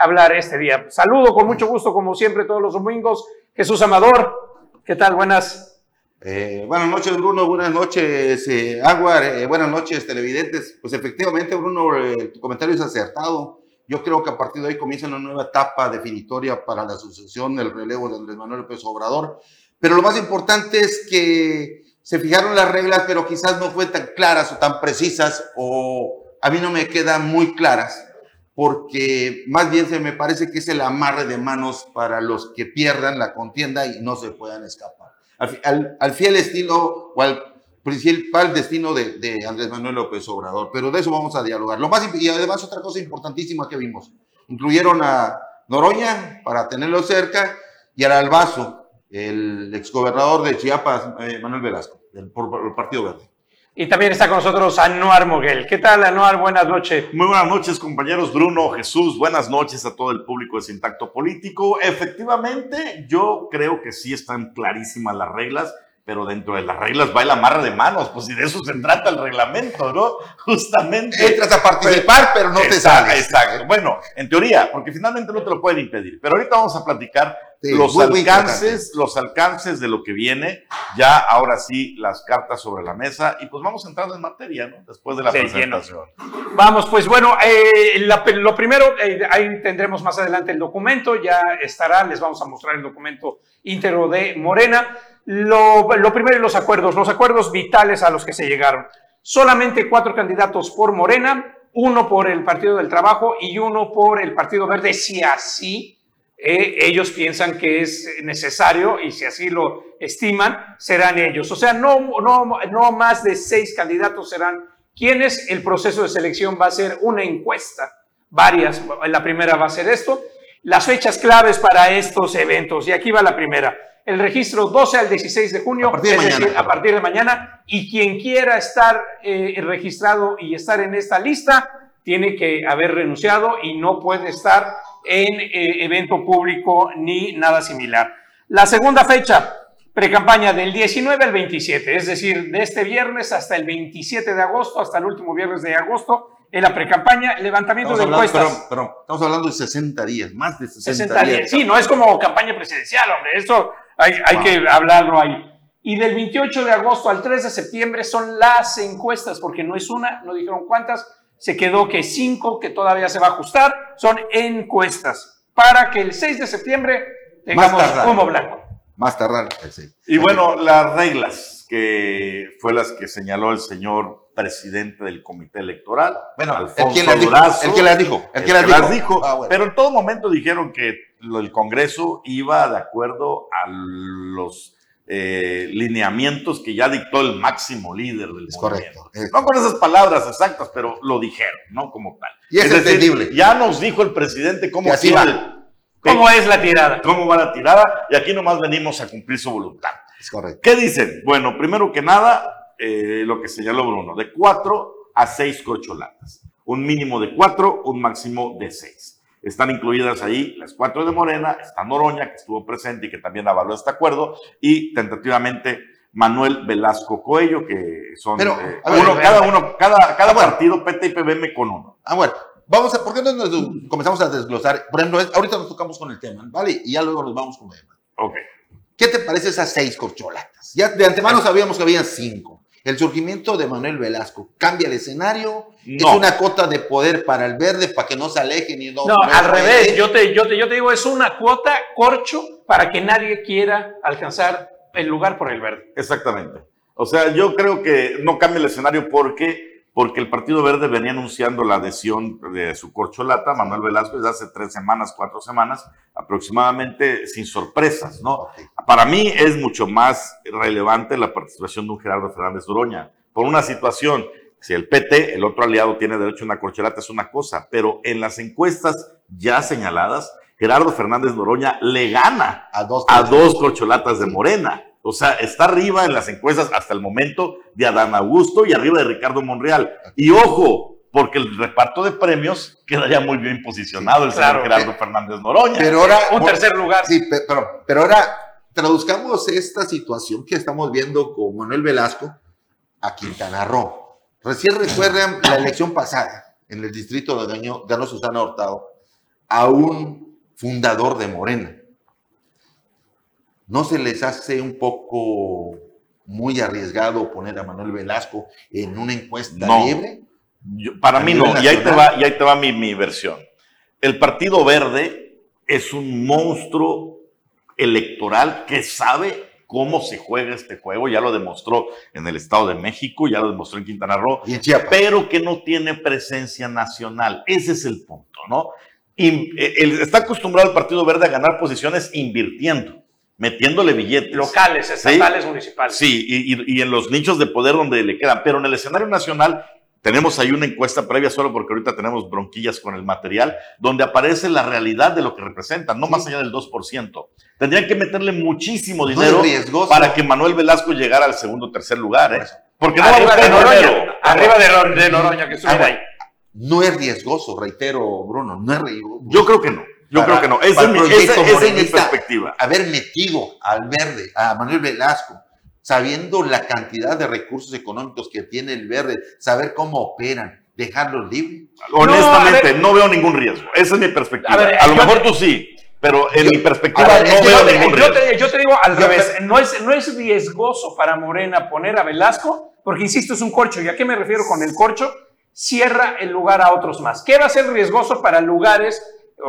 hablar este día. Saludo con mucho gusto, como siempre, todos los domingos. Jesús Amador, ¿qué tal? Buenas. Eh, buenas noches, Bruno. Buenas noches, eh, Aguar. Eh, buenas noches, televidentes. Pues efectivamente, Bruno, eh, tu comentario es acertado. Yo creo que a partir de hoy comienza una nueva etapa definitoria para la sucesión del relevo de Andrés Manuel López Obrador. Pero lo más importante es que se fijaron las reglas, pero quizás no fue tan claras o tan precisas, o a mí no me quedan muy claras, porque más bien se me parece que es el amarre de manos para los que pierdan la contienda y no se puedan escapar. Al, fiel estilo o al principal destino de, Andrés Manuel López Obrador, pero de eso vamos a dialogar. Lo más, y además otra cosa importantísima que vimos, incluyeron a Noroña para tenerlo cerca y al Albazo, el exgobernador de Chiapas, eh, Manuel Velasco, del, por el Partido Verde. Y también está con nosotros Anuar Moguel. ¿Qué tal, Anuar? Buenas noches. Muy buenas noches, compañeros Bruno, Jesús. Buenas noches a todo el público de Sintacto Político. Efectivamente, yo creo que sí están clarísimas las reglas pero dentro de las reglas va el amarre de manos, pues y de eso se trata el reglamento, ¿no? Justamente. Entras a participar, pero, pero no exacto, te sales. Exacto. Bueno, en teoría, porque finalmente no te lo pueden impedir. Pero ahorita vamos a platicar sí, los alcances, los alcances de lo que viene. Ya ahora sí, las cartas sobre la mesa. Y pues vamos entrando en materia, ¿no? Después de la sí, presentación. Lleno. Vamos, pues bueno, eh, la, lo primero, eh, ahí tendremos más adelante el documento, ya estará, les vamos a mostrar el documento íntegro de Morena. Lo, lo, primero los acuerdos, los acuerdos vitales a los que se llegaron. Solamente cuatro candidatos por Morena, uno por el Partido del Trabajo y uno por el Partido Verde, si así eh, ellos piensan que es necesario y si así lo estiman, serán ellos. O sea, no, no, no más de seis candidatos serán quienes. El proceso de selección va a ser una encuesta, varias. La primera va a ser esto. Las fechas claves para estos eventos, y aquí va la primera el registro 12 al 16 de junio, a partir de, es mañana, decir, a partir de mañana, y quien quiera estar eh, registrado y estar en esta lista, tiene que haber renunciado y no puede estar en eh, evento público ni nada similar. La segunda fecha, precampaña del 19 al 27, es decir, de este viernes hasta el 27 de agosto, hasta el último viernes de agosto, en la precampaña, levantamiento estamos de hablando, encuestas. Perdón, perdón, estamos hablando de 60 días, más de 60, 60 días. días. Sí, no es como campaña presidencial, hombre, eso hay, hay wow. que hablarlo ahí. Y del 28 de agosto al 3 de septiembre son las encuestas, porque no es una, no dijeron cuántas, se quedó que cinco, que todavía se va a ajustar, son encuestas, para que el 6 de septiembre tengamos humo blanco. Más tardar. Sí. Y bueno, las reglas, que fue las que señaló el señor presidente del comité electoral, bueno, Alfonso el que las dijo, el que las dijo, el que las que dijo. Ah, bueno. pero en todo momento dijeron que el Congreso iba de acuerdo a los eh, lineamientos que ya dictó el máximo líder del es movimiento. correcto. Es No con esas palabras exactas, pero lo dijeron, ¿no? Como tal. Y es, decir, entendible. ya nos dijo el presidente cómo así iba va. el- ¿Cómo es la tirada? cómo va la tirada, y aquí nomás venimos a cumplir su voluntad. Es correcto. ¿Qué dicen? Bueno, primero que nada, eh, lo que señaló Bruno, de cuatro a seis corcholatas. Un mínimo de cuatro, un máximo de seis. Están incluidas ahí las cuatro de Morena, está Noroña, que estuvo presente y que también avaló este acuerdo, y tentativamente Manuel Velasco Coello, que son Pero, eh, ver, uno, ver, cada uno, cada, cada Ah, partido PT y PBM con uno. Ah, bueno, vamos a, ¿por qué no nos comenzamos a desglosar? Por ejemplo, ahorita nos tocamos con el tema, ¿vale? Y ya luego nos vamos con el tema. Ok. ¿Qué te parece esas seis corcholatas? Ya de antemano sabíamos que habían cinco. El surgimiento de Manuel Velasco cambia el escenario. Es una cota de poder para el verde para que no se alejen y no. No, al revés, yo te, yo, te, yo te digo, es una cuota corcho para que nadie quiera alcanzar el lugar por el verde. Exactamente. O sea, yo creo que no cambia el escenario porque, porque el Partido Verde venía anunciando la adhesión de su corcholata, Manuel Velasco, desde hace tres semanas, cuatro semanas aproximadamente, sin sorpresas, ¿no? Para mí es mucho más relevante la participación de un Gerardo Fernández Doroña, por una situación, si el PT, el otro aliado, tiene derecho a una corcholata, es una cosa, pero en las encuestas ya señaladas, Gerardo Fernández Noroña le gana A dos. a dos corcholatas de Morena. O sea, está arriba en las encuestas hasta el momento de Adán Augusto y arriba de Ricardo Monreal. Y ojo, porque el reparto de premios quedaría muy bien posicionado el Claro, señor Gerardo Fernández Noroña. Pero ahora. Un tercer lugar. Sí, pe- pero, pero ahora traduzcamos esta situación que estamos viendo con Manuel Velasco a Quintana Roo. Recién recuerdan la elección pasada en el distrito de ganó Susana Hurtado. a un fundador de Morena. ¿No se les hace un poco muy arriesgado poner a Manuel Velasco en una encuesta libre? para mí no, y ahí te va, y ahí te va mi, mi versión. El Partido Verde es un monstruo electoral que sabe cómo se juega este juego, ya lo demostró en el Estado de México, ya lo demostró en Quintana Roo, pero que no tiene presencia nacional. Ese es el punto, ¿no? Y, eh, está acostumbrado el Partido Verde a ganar posiciones invirtiendo, metiéndole billetes. Locales, estatales, municipales. Sí, y, y en los nichos de poder donde le quedan, pero en el escenario nacional tenemos ahí una encuesta previa solo porque ahorita tenemos bronquillas con el material, donde aparece la realidad de lo que representan, no más allá del 2%. Tendrían que meterle muchísimo dinero para que Manuel Velasco llegara al segundo o tercer lugar, ¿eh? Porque no arriba de Noroña, arriba de, Noroña, que estuviera ahí. No es riesgoso, reitero, Bruno, no es riesgoso. Yo creo que no. Yo creo que no. Esa, es mi, esa es mi perspectiva. Haber metido al verde, a Manuel Velasco, sabiendo la cantidad de recursos económicos que tiene el verde, saber cómo operan, dejarlos libres. Honestamente, no, veo ningún riesgo. Esa es mi perspectiva. A, lo mejor tú sí, pero en mi perspectiva no veo ningún riesgo. Yo te, digo al revés, no es, no es riesgoso para Morena poner a Velasco, porque insisto, es un corcho. ¿Y a qué me refiero con el corcho? Cierra el lugar a otros más. ¿Qué va a ser riesgoso para lugares,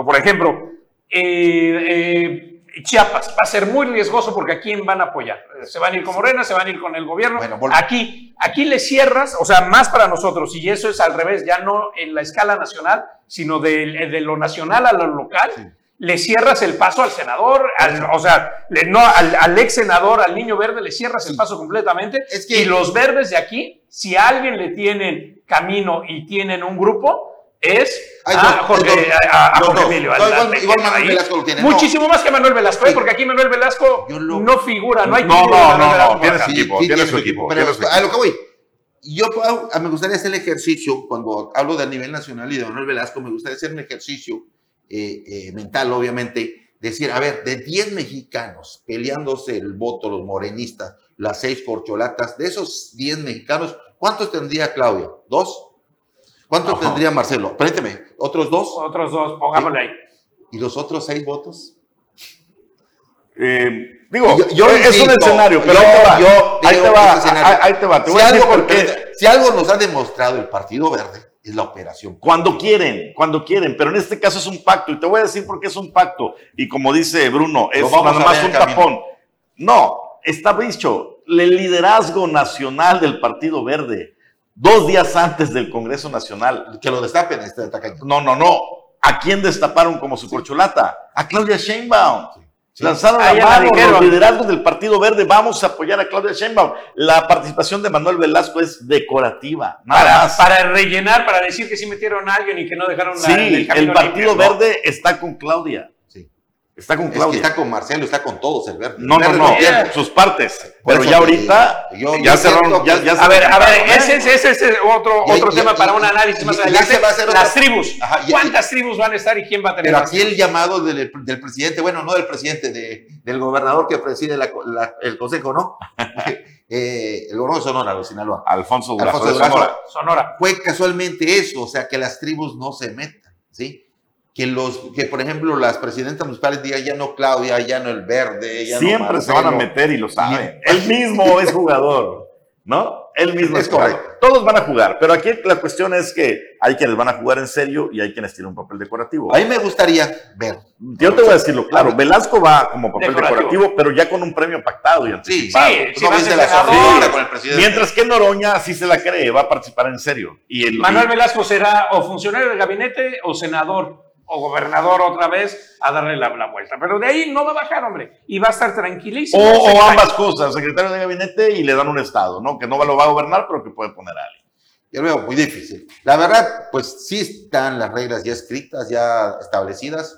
por ejemplo, eh, eh Chiapas va a ser muy riesgoso porque a quién van a apoyar. Se van a ir con Morena, se van a ir con el gobierno. aquí, aquí le cierras, o sea, más para nosotros, y eso es al revés, ya no en la escala nacional, sino de, lo nacional a lo local. Le cierras el paso al senador, o sea, no, al, ex senador, al niño verde, le cierras el paso completamente. y los verdes de aquí, si a alguien le tienen camino y tienen un grupo, es a Jorge, a, Emilio. igual Manuel Velasco lo tiene. Muchísimo más que Manuel Velasco, ¿eh? porque aquí Manuel Velasco no figura, no hay No, no, no, tiene su equipo, tiene su equipo. A lo que voy, yo me gustaría hacer el ejercicio, cuando hablo del nivel nacional y de Manuel Velasco, me gustaría hacer un ejercicio eh, eh, mental, obviamente, decir, a ver, de 10 mexicanos peleándose el voto, los morenistas, las seis corcholatas, de esos 10 mexicanos, ¿cuántos tendría Claudia? ¿Dos? ¿Cuánto tendría Marcelo? Permíteme, ¿otros dos? Otros dos, pongámosle ahí. ¿Y los otros seis votos? Eh, digo, yo, es un escenario, pero ahí te va. ahí te va, si, algo, nos ha demostrado el Partido Verde es la operación. Cuando quieren, cuando quieren, pero en este caso es un pacto y te voy a decir por qué es un pacto. Y como dice Bruno, es nada más un tapón. No, está dicho, el liderazgo nacional del Partido Verde dos días antes del Congreso Nacional. Que lo destapen este No, no, no. ¿A quién destaparon como su corcholata? A Claudia Sheinbaum. Lanzaron la mano los liderazgos del Partido Verde. Vamos a apoyar a Claudia Sheinbaum. La participación de Manuel Velasco es decorativa. para, para rellenar, para decir que sí metieron a alguien y que no dejaron sí, el, el Partido Verde está con Claudia. Está con Claudia. está con Marcelo, está con todos el verde. No, no, no, sus partes. Pero ya ahorita ya cerraron. Ya, a ver, a ver, ese, es otro, otro tema para un análisis más adelante. Las tribus. ¿Cuántas tribus van a estar y quién va a tener? Pero aquí el llamado del, del, presidente, bueno, no del presidente, de, del gobernador que preside la, el consejo, ¿no? eh, el gobernador de Sonora, de Sinaloa. Alfonso Durazo, Sonora. Sonora. Fue casualmente eso, o sea, que las tribus no se metan, ¿sí? Que los que por ejemplo las presidentas municipales digan ya no Claudia, ya no el verde, ya siempre se van a meter y lo saben. Él mismo es jugador, ¿no? Él mismo es, correcto. Todos van a jugar, pero aquí la cuestión es que hay quienes van a jugar en serio y hay quienes tienen un papel decorativo. A mí me gustaría ver. Yo te voy a decirlo claro, Velasco va como papel decorativo, pero ya con un premio pactado y anticipado. Sí, sí, con el presidente. Mientras que Noroña sí se la cree, va a participar en serio. Y el, Manuel Velasco será o funcionario del gabinete o senador o gobernador otra vez a darle la, vuelta. Pero de ahí no va a bajar, hombre, y va a estar tranquilísimo. O, ambas cosas, secretario de gabinete y le dan un estado, ¿no? Que no lo va a gobernar, pero que puede poner a alguien. Yo lo veo muy difícil. La verdad, pues sí están las reglas ya escritas, ya establecidas.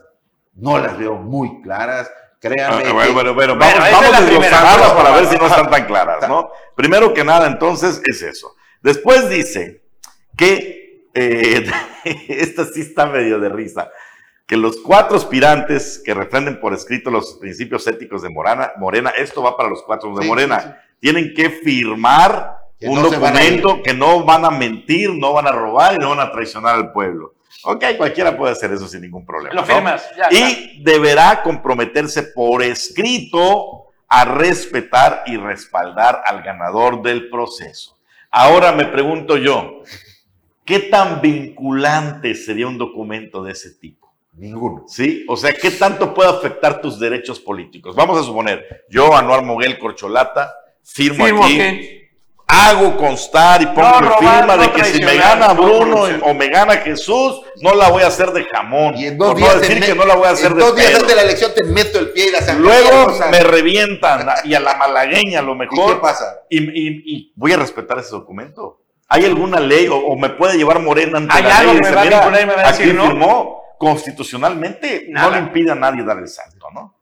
No las veo muy claras. Créanme. Ah, bueno, bueno, bueno, vamos, vamos a para ver si no están tan claras, ¿no? Primero que nada, entonces, es eso. Después dice que, eh, esta sí está medio de risa que los cuatro aspirantes que refrenden por escrito los principios éticos de Morena, Morena esto va para los cuatro de Morena, tienen que firmar un documento que no van a mentir, no van a robar y no van a traicionar al pueblo. Ok, cualquiera puede hacer eso sin ningún problema. Lo ¿no? firmas, ya, Y deberá comprometerse por escrito a respetar y respaldar al ganador del proceso. Ahora me pregunto yo, ¿qué tan vinculante sería un documento de ese tipo? Ninguno. ¿Sí? O sea, ¿qué tanto puede afectar tus derechos políticos? Vamos a suponer, yo, Anuar Moguel Corcholata, firmo, Firmo aquí, que- hago constar y pongo No mi firma no de que si me gana no Bruno o me gana Jesús, no la voy a hacer de jamón. Y en dos Por días no decir que no la voy a hacer en de dos días pedo. antes de la elección te meto el pie y la sangre. Luego O sea, me revientan y a la malagueña a lo ¿Y mejor. qué pasa? Y, y- y voy a respetar ese documento. ¿Hay alguna ley o, o me puede llevar Morena ante ¿Hay la algo ley? que me va a me va a aquí decir no? firmó constitucionalmente, no le impide a nadie dar el salto, ¿no?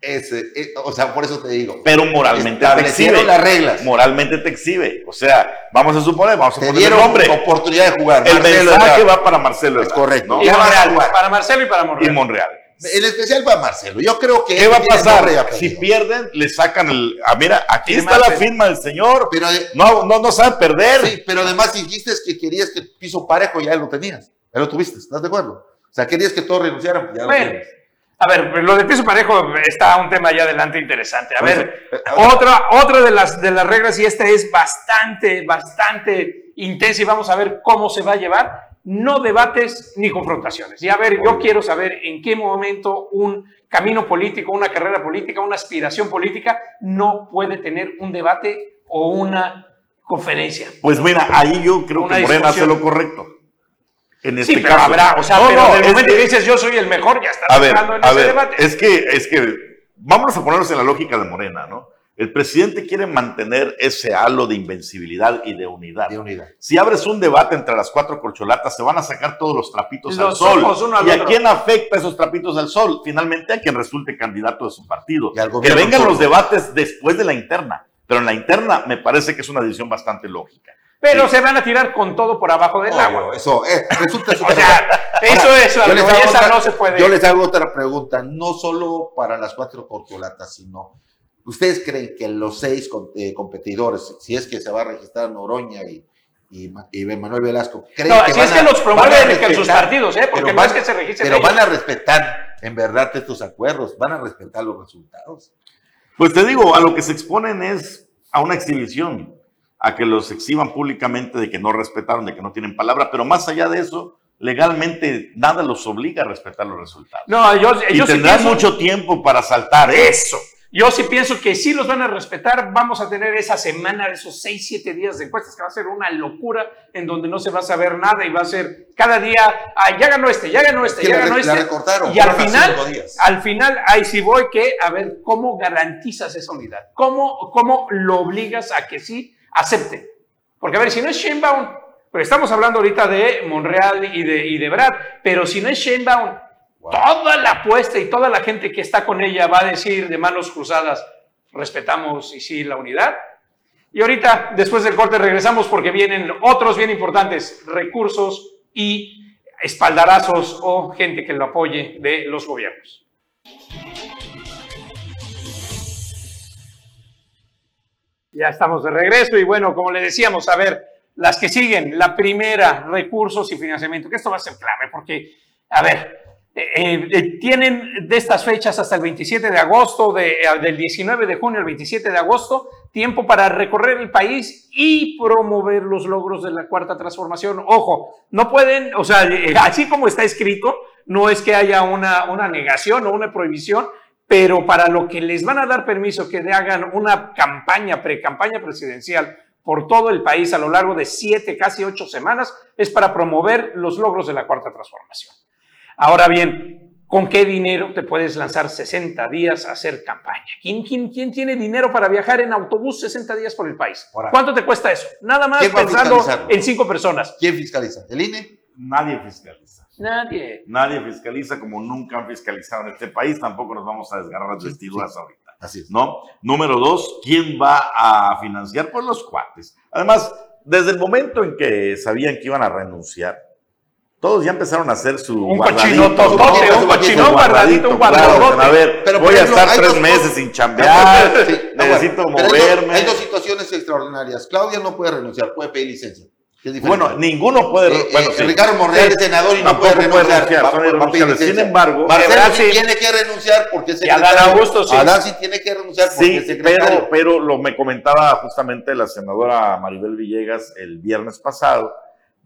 Ese, eh, o sea, por eso te digo. Pero moralmente te exhibe. las reglas. Moralmente te exhibe. O sea, vamos a suponer, vamos a Te poner dieron nombre. oportunidad de jugar. El Marcelo mensaje va para Marcelo. Es correcto. ¿no? Y Ya vas a Monreal, jugar. para Marcelo y para Y Monreal. En especial para Marcelo. Yo creo que. ¿Qué va a pasar? Si pierden, le sacan el. Ah, mira, aquí Firma, está la firma del señor. Pero, eh, No, no, no sabe perder. sí, pero además dijiste que querías que piso parejo, ya lo tenías. Ya lo tuviste, ¿estás de acuerdo? O sea, querías que todos renunciaran, ya lo Bueno, tienes. a ver, lo de piso parejo está un tema ya adelante interesante. A ver, eso, eh, otra, otra de, las, de las reglas, y esta es bastante, bastante intensa, y vamos a ver cómo se va a llevar. No debates ni confrontaciones. Y a ver, yo quiero saber en qué momento un camino político, una carrera política, una aspiración política no puede tener un debate o una conferencia. Pues mira, ahí yo creo Una que Morena hace lo correcto. En este Sí, pero caso. habrá, o sea, No, pero no, es momento que- dices yo soy el mejor, ya estás A ver, en a ese ver, debate. es que, es que, vamos a ponernos en la lógica de Morena, ¿no? El presidente quiere mantener ese halo de invencibilidad y de unidad. De unidad. Si abres un debate entre las cuatro corcholatas, se van a sacar todos los trapitos al Los sol. al ¿Y a quién afecta esos trapitos al sol? Finalmente a quien resulte candidato de su partido. Que vengan los debates después de la interna. Pero en la interna me parece que es una decisión bastante lógica. Pero Sí. se van a tirar con todo por abajo del agua. Eso, eh, resulta O sea, eso es Yo algo, les y hago esa otra- no se puede. Yo les hago otra pregunta, no solo para las cuatro corcholatas, sino, ¿ustedes creen que los seis eh, competidores, si es que se va a registrar Noroña y, y, Ma- y Manuel Velasco, creen No, que si van es que a- los promueven en sus partidos, ¿eh? Porque pero no es que se registren Pero ellos. van a respetar, en verdad, estos acuerdos, van a respetar los resultados. Pues te digo, a lo que se exponen es a una exhibición, a que los exhiban públicamente de que no respetaron, de que no tienen palabra, pero más allá de eso, legalmente nada los obliga a respetar los resultados. No, yo, y yo sí tendrán pienso, mucho tiempo para saltar eso. Yo sí pienso que sí los van a respetar. Vamos a tener esa semana, esos 6, 7 días de encuestas que va a ser una locura en donde no se va a saber nada y va a ser cada día, ah, ya ganó este, ya ganó este, ya la- ganó la este. recortaron, y al final, al final, ahí sí voy que, a ver, ¿cómo garantizas esa unidad? ¿Cómo, cómo lo obligas a que sí acepte? Porque a ver, si no es Sheinbaum, pues estamos hablando ahorita de Monreal y de, y de Brad, pero si no es Sheinbaum. Toda la apuesta y toda la gente que está con ella va a decir de manos cruzadas, respetamos y sí la unidad. Y ahorita, después del corte, regresamos porque vienen otros bien importantes, recursos y espaldarazos o gente que lo apoye de los gobiernos. Ya estamos de regreso y bueno, como le decíamos, a ver, las que siguen, la primera, recursos y financiamiento, que esto va a ser clave porque, a ver, eh, eh, tienen de estas fechas hasta el 27 de agosto, eh, del 19 de junio al 27 de agosto, tiempo para recorrer el país y promover los logros de la cuarta transformación. Ojo, no pueden, o sea, eh, así como está escrito, no es que haya una, una negación o una prohibición, pero para lo que les van a dar permiso que hagan una campaña, pre-campaña presidencial por todo el país a lo largo de siete, casi ocho semanas, es para promover los logros de la cuarta transformación. Ahora bien, ¿con qué dinero te puedes lanzar 60 días a hacer campaña? ¿Quién, quién, quién tiene dinero para viajar en autobús 60 días por el país? Ahora. ¿Cuánto te cuesta eso? Nada más ¿Quién va a pensando en cinco personas. ¿Quién fiscaliza? ¿El INE? Nadie fiscaliza. Nadie. Nadie fiscaliza como nunca han fiscalizado en este país. Tampoco nos vamos a desgarrar las vestiduras ahorita. Así es. ¿no? Número dos, ¿quién va a financiar? Pues los cuates. Además, desde el momento en que sabían que iban a renunciar, todos ya empezaron a hacer su Un guardadito, ¿no? un cochinón guardadito, un claro, guardadote. A ver, Pero, voy a estar tres dos meses sin chambear, Sí, no, necesito bueno, pero hay dos- moverme. Hay dos situaciones extraordinarias. Claudia no puede renunciar, puede pedir licencia. Bueno, ninguno puede. Eh, bueno, eh, sí. Ricardo Monreal es senador y no puede puede renunciar. Va- va. Sin embargo, Marcelo Ebrard sí tiene que renunciar porque es Y Adán. Augusto sí. Adán sí tiene que renunciar porque Sí, es secretario. pero, pero lo me comentaba justamente la senadora Maribel Villegas el viernes pasado,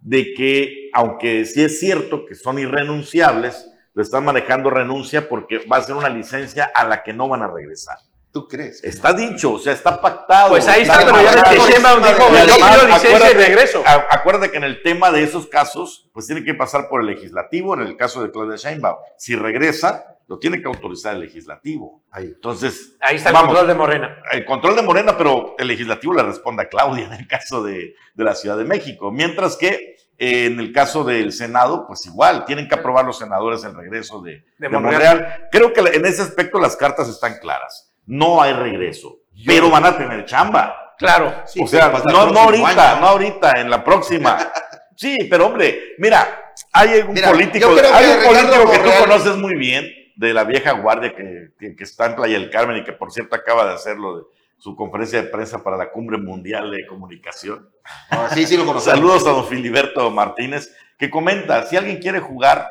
de que aunque sí es cierto que son irrenunciables, lo están manejando renuncia porque va a ser una licencia a la que no van a regresar. ¿Tú crees? Está dicho, o sea, está pactado. Pues ahí está, pero ya que Sheinbaum dijo, yo licencia y regreso. Acuérdate que en el tema de esos casos, pues tiene que pasar por el legislativo, en el caso de Claudia Sheinbaum. Si regresa, lo tiene que autorizar el legislativo. Ahí. Entonces, Ahí está el vamos, control de Morena. el control de Morena, pero el legislativo le responde a Claudia en el caso de, de la Ciudad de México. Mientras que eh, en el caso del Senado, pues igual, tienen que aprobar los senadores el regreso de, De de. Monreal. Creo que en ese aspecto las cartas están claras. No hay regreso, pero van a tener chamba. Claro. Sí, o sea, no, ahorita, año. no ahorita, en la próxima. Sí, pero hombre, mira, hay un Mira, político, hay que un político que tú conoces muy bien, de la vieja guardia que, que- que está en Playa del Carmen y que por cierto acaba de hacerlo de su conferencia de prensa para la Cumbre Mundial de Comunicación. No, sí, sí lo conocemos. Saludos a don Filiberto Martínez, que comenta, si alguien quiere jugar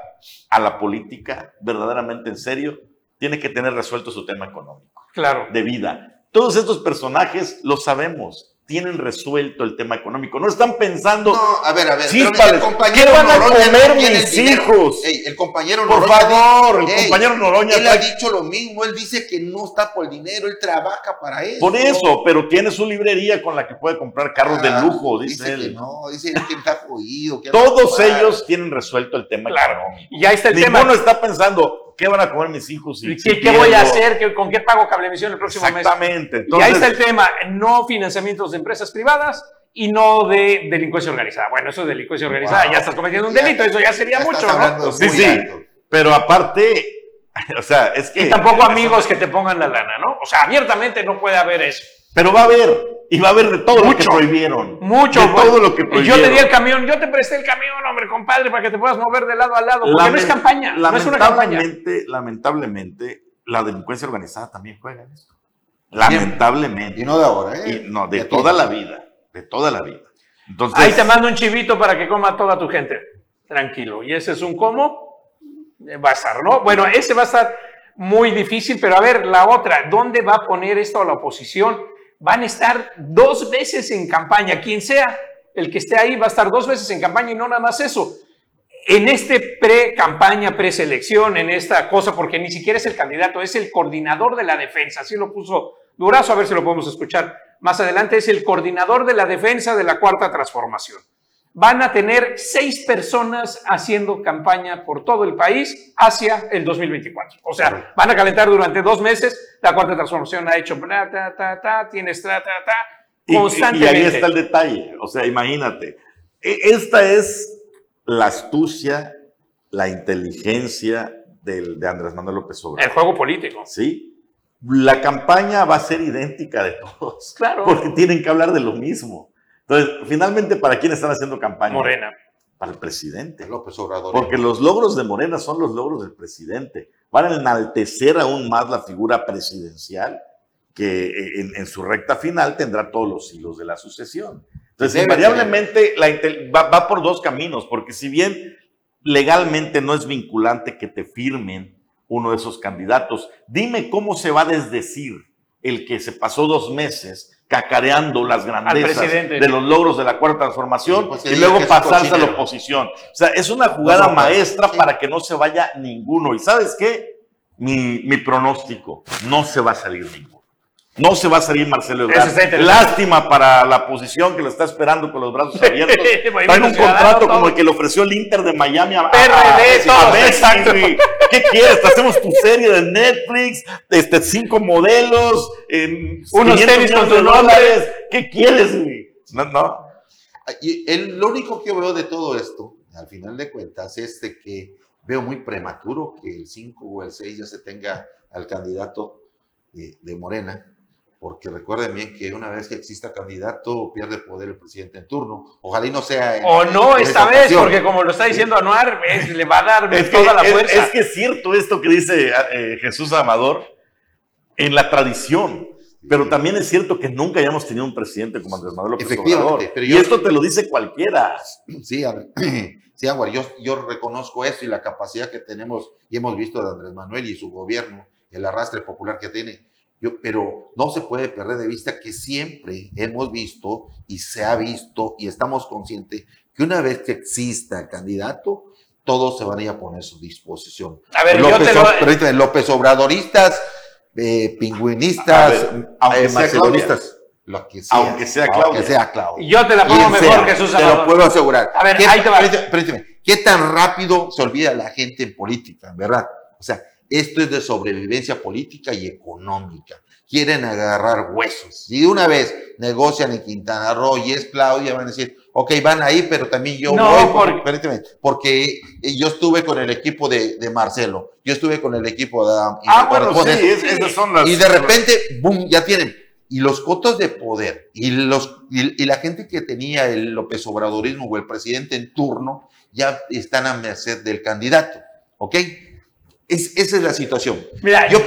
a la política verdaderamente en serio, tiene que tener resuelto su tema económico Claro. de vida. Todos estos personajes lo sabemos, tienen resuelto el tema económico. No están pensando, No, a ver, a ver. Chíspales, el compañero ¿qué van a Noroña comer no mis hijos? Ey, el compañero por Noroña favor, el Ey, compañero Noroña Él ha dicho lo mismo, él dice que no está por el dinero, él trabaja para eso. por eso, pero tiene su librería con la que puede comprar carros Ah, de lujo, dice, que él. no, dice él que está jodido. que Todos ellos tienen resuelto el tema Claro. económico. Y ahí está el Ninguno tema. está pensando, ¿qué van a comer mis hijos? si- ¿Qué, si qué voy a hacer? ¿Qué- ¿Con qué pago cablevisión el próximo mes? Exactamente. y ahí está el tema, no financiamientos de empresas privadas y no de delincuencia organizada. Bueno, eso es delincuencia organizada, Wow. ya estás cometiendo un Ya- delito, eso ya sería ya mucho, ¿no? Sí, sí. alto. pero aparte, o sea, es que... Y tampoco amigos que te pongan la lana, ¿no? O sea, abiertamente no puede haber eso. Pero va a haber, y va a haber de todo lo que prohibieron. Mucho. De güey. todo lo que Y prohibieron. yo te di el camión, yo te presté el camión, hombre, compadre, para que te puedas mover de lado a lado. Porque no es campaña, no es una campaña. Lamentablemente, lamentablemente, la delincuencia organizada también juega en esto. Lamentablemente. Y no de ahora, ¿eh? Y no, de toda la vida. De toda la vida. Entonces, Ahí te mando un chivito para que coma toda tu gente. Tranquilo. Y ese es un cómo. Va a estar, ¿no? Bueno, ese va a estar muy difícil, pero a ver, la otra, ¿dónde va a poner esto a la oposición? Van a estar dos veces en campaña. Quien sea el que esté ahí va a estar dos veces en campaña y no nada más eso. En este pre-campaña, preselección, en esta cosa, porque ni siquiera es el candidato, es el coordinador de la defensa. Así lo puso Durazo, a ver si lo podemos escuchar más adelante. Es el coordinador de la defensa de la cuarta transformación. Van a tener seis personas haciendo campaña por todo el país hacia el 2024. O sea, van a calentar durante dos meses. La cuarta transformación ha hecho bla, ta, ta, ta, tienes ta, ta, ta, y, y- constantemente. y ahí está el detalle. O sea, imagínate. E- Esta es la astucia, la inteligencia del- de Andrés Manuel López El Obrador. juego político. ¿Sí? La campaña va a ser idéntica de todos. Claro. Porque tienen que hablar de lo mismo. Entonces, finalmente, ¿para quién están haciendo campaña? Morena. Para el presidente. López Obrador. Porque los logros de Morena son los logros del presidente. Van a enaltecer aún más la figura presidencial que eh, en, en su recta final tendrá todos los hilos de la sucesión. Entonces, Debe invariablemente la va, va por dos caminos, porque si bien legalmente no es vinculante que te firmen uno de esos candidatos, dime cómo se va a desdecir el que se pasó dos meses cacareando las grandezas de los logros de la cuarta transformación Sí, pues, y luego pasarse a la oposición. O sea, es una jugada No, no, maestra sí. para que no se vaya ninguno. ¿Y sabes qué? Mi, mi pronóstico, no se va a salir ninguno. No se va a salir Marcelo Ebrard. Lástima para la posición que lo está esperando con los brazos abiertos. Traen un contrato como el que le ofreció el Inter de Miami a, a- PRD, a- Messi. ¿Qué quieres? Te hacemos tu serie de Netflix, este, cinco modelos, en Unos 500 tenis con millones de tu nombre. dólares. ¿Qué quieres, güey? No, no. Y el, lo único que veo de todo esto, al final de cuentas, es de que veo muy prematuro que el 5 o el 6 ya se tenga al candidato de, de Morena, porque recuerden bien que una vez que exista candidato, pierde poder el presidente en turno. Ojalá y no sea. en- O no en esta vez, ocasión. porque como lo está diciendo Anuar, es- le va a dar Es que, toda la es- fuerza. es que es cierto esto que dice eh, Jesús Amador en la tradición. Pero también es cierto que nunca hayamos tenido un presidente como Andrés Manuel López Efectivamente, Obrador. pero y yo- esto te lo dice cualquiera. Sí, a ver, sí, Aguar, yo, yo reconozco eso y la capacidad que tenemos y hemos visto de Andrés Manuel y su gobierno, el arrastre popular que tiene. Yo, pero no se puede perder de vista que siempre hemos visto y se ha visto y estamos conscientes que una vez que exista candidato, todos se van a ir a poner a su disposición. A ver, yo López, te lo- permíteme, López Obradoristas, eh, pingüinistas, A ver, aunque eh, sea marcelonistas, lo que sea, Aunque sea Aunque Claudia. sea Claudia. Yo te la pongo Quien mejor sea, que Jesús Te lo puedo asegurar. A ver, ¿Qué, ahí te va. permíteme, permíteme, ¿Qué tan rápido se olvida la gente en política, verdad? O sea, esto es de sobrevivencia política y económica. Quieren agarrar huesos. Si de una vez negocian en Quintana Roo y es Claudia, van a decir, ok, van ahí, pero también yo No, voy. Porque, porque- porque yo estuve con el equipo de, de Marcelo, yo estuve con el equipo de Adam. y Ah, bueno, sí, es- esas son las. Y de repente, boom, ya tienen. Y los cotos de poder y, los, y, y la gente que tenía el López Obradorismo o el presidente en turno ya están a merced del candidato. ¿Ok? Es, esa es la situación. Mira, Yo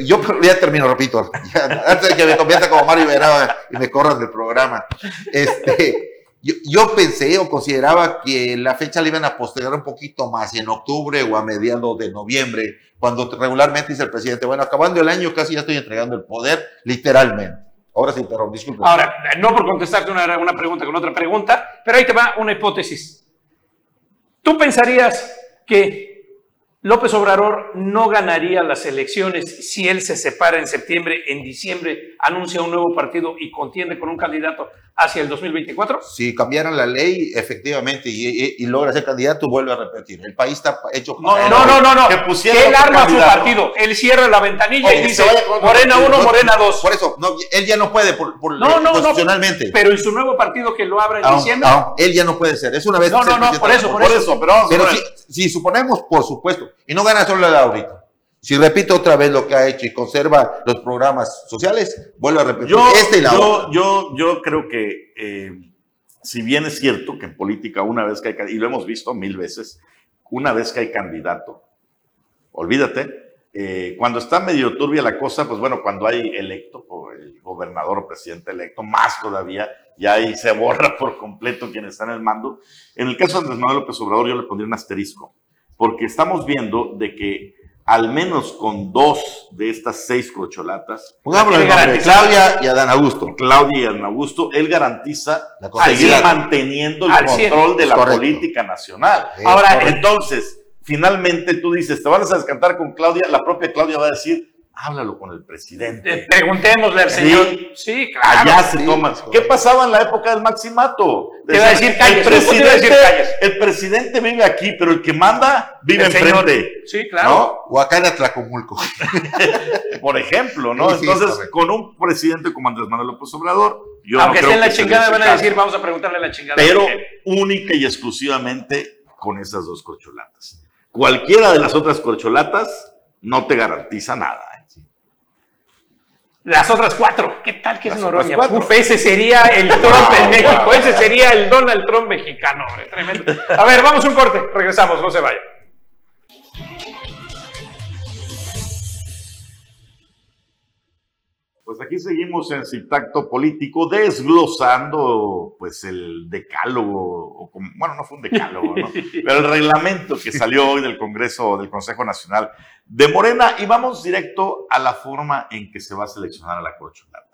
yo ya termino, repito, ya, antes de que me convierta como Mario Verá y me corran del programa. Este, yo, yo pensé o consideraba que la fecha la iban a postergar un poquito más, en octubre o a mediados de noviembre, cuando regularmente dice el presidente, bueno, acabando el año casi ya estoy entregando el poder, literalmente. Ahora sí, perdón, disculpe. Ahora, no por contestarte una, una pregunta con otra pregunta, pero ahí te va una hipótesis. ¿Tú pensarías que López Obrador no ganaría las elecciones si él se separa en septiembre, en diciembre anuncia un nuevo partido y contiende con un candidato hacia el 2024? Si cambiaran la ley, efectivamente, y, y- y logra ser candidato, vuelve a repetir. El país está hecho No, No, no, no, no. Que pusiera él arma su partido, él cierra la ventanilla O y dice Morena partido. 1, No, Morena 2. Por eso, no, él ya no puede, por, por No, no, no. constitucionalmente. Pero en su nuevo partido que lo abra en diciembre. ah, él ya no puede ser. Es una vez No, no, no, por eso, por eso, pero Pero si, si suponemos, por supuesto, y no gana solo la ahorita, si repite otra vez lo que ha hecho y conserva los programas sociales, vuelve a repetir Yo, este y la yo, otra. yo, yo creo que, eh, si bien es cierto que en política, una vez que hay, y lo hemos visto mil veces, una vez que hay candidato, olvídate, eh, cuando está medio turbia la cosa, pues bueno, cuando hay electo, o el gobernador o presidente electo, más todavía, ya ahí se borra por completo quien está en el mando. En el caso de Andrés Manuel López Obrador, yo le pondría un asterisco, porque estamos viendo de que al menos con dos de estas seis corcholatas, nombre, garantizado. Claudia y Adán Augusto. Claudia y Ana Augusto, él garantiza La seguir manteniendo el Al control de Es la correcto. política nacional. Es Ahora, correcto. Entonces, finalmente tú dices, te vas a descantar con Claudia, la propia Claudia va a decir, háblalo con el Eh, presidente. Preguntémosle al Sí. señor. Sí, claro. Allá se sí, toma. es ¿Qué pasaba en la época del maximato? Te iba a decir calles, el a presidente, decir calles. el presidente vive aquí, pero el que manda vive El señor. enfrente. Sí, claro. ¿no? O acá en Atlacomulco. Por ejemplo, ¿no? Sí, Entonces, con un presidente como Andrés Manuel López Obrador, yo no Aunque creo esté en la chingada, van a decir, vamos a preguntarle a la chingada. pero única y exclusivamente con esas dos corcholatas. Cualquiera de las otras corcholatas no te garantiza nada. Las otras cuatro. ¿Qué tal que es Las Noroña? Uf, ese sería el Trump en México. Ese sería el Donald Trump mexicano. Tremendo. A ver, vamos a un corte. Regresamos, no se vaya. Pues aquí seguimos en Citacto Político desglosando pues el decálogo, o como- bueno, no fue un decálogo, ¿no? pero el reglamento que salió hoy del Congreso, del Consejo Nacional de Morena y vamos directo a la forma en que se va a seleccionar a la corcholata.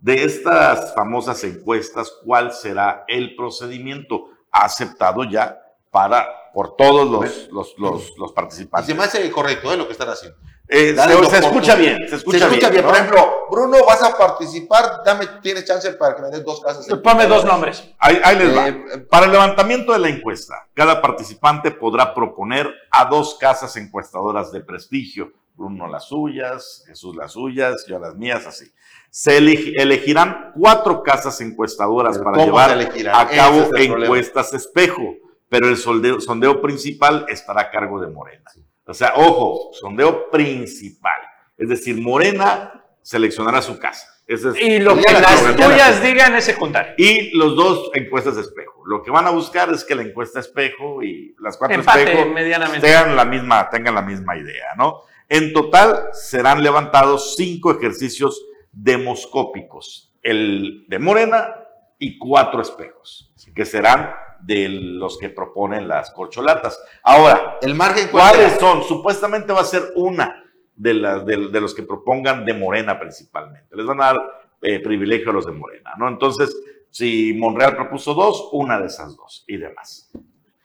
De estas famosas encuestas, ¿cuál será el procedimiento aceptado ya para, por todos los, los, los, los Y participantes? se me hace correcto ¿eh? lo que están haciendo. Eh, Dale se, escucha bien, se escucha, se escucha bien. ¿no? Por ejemplo, Bruno, vas a participar, dame, tienes chance para que me des dos casas. en- Ponme dos nombres. Ahí, ahí les va. Eh, Para el levantamiento de la encuesta, cada participante podrá proponer a dos casas encuestadoras de prestigio. Bruno las suyas, Jesús las suyas, yo las mías, así. Se elegi- elegirán cuatro casas encuestadoras para ¿cómo llevar a cabo es el problema. encuestas espejo, pero el sondeo, sondeo principal estará a cargo de Morena. O sea, ojo, sondeo principal. Es decir, Morena seleccionará su casa. Ese es Y lo que las tuyas digan es secundario. y los dos encuestas de espejo. Lo que van a buscar es que la encuesta espejo y las cuatro Empate espejo medianamente. tengan la misma, tengan la misma idea, ¿no? En total serán levantados cinco ejercicios demoscópicos, el de Morena y cuatro espejos, que serán de los que proponen las corcholatas. Ahora, el margen ¿cuáles son? Supuestamente va a ser una de, las de, los que propongan de Morena principalmente. Les van a dar eh, privilegio a los de Morena, ¿no? Entonces, si Monreal propuso dos, una de esas dos y demás.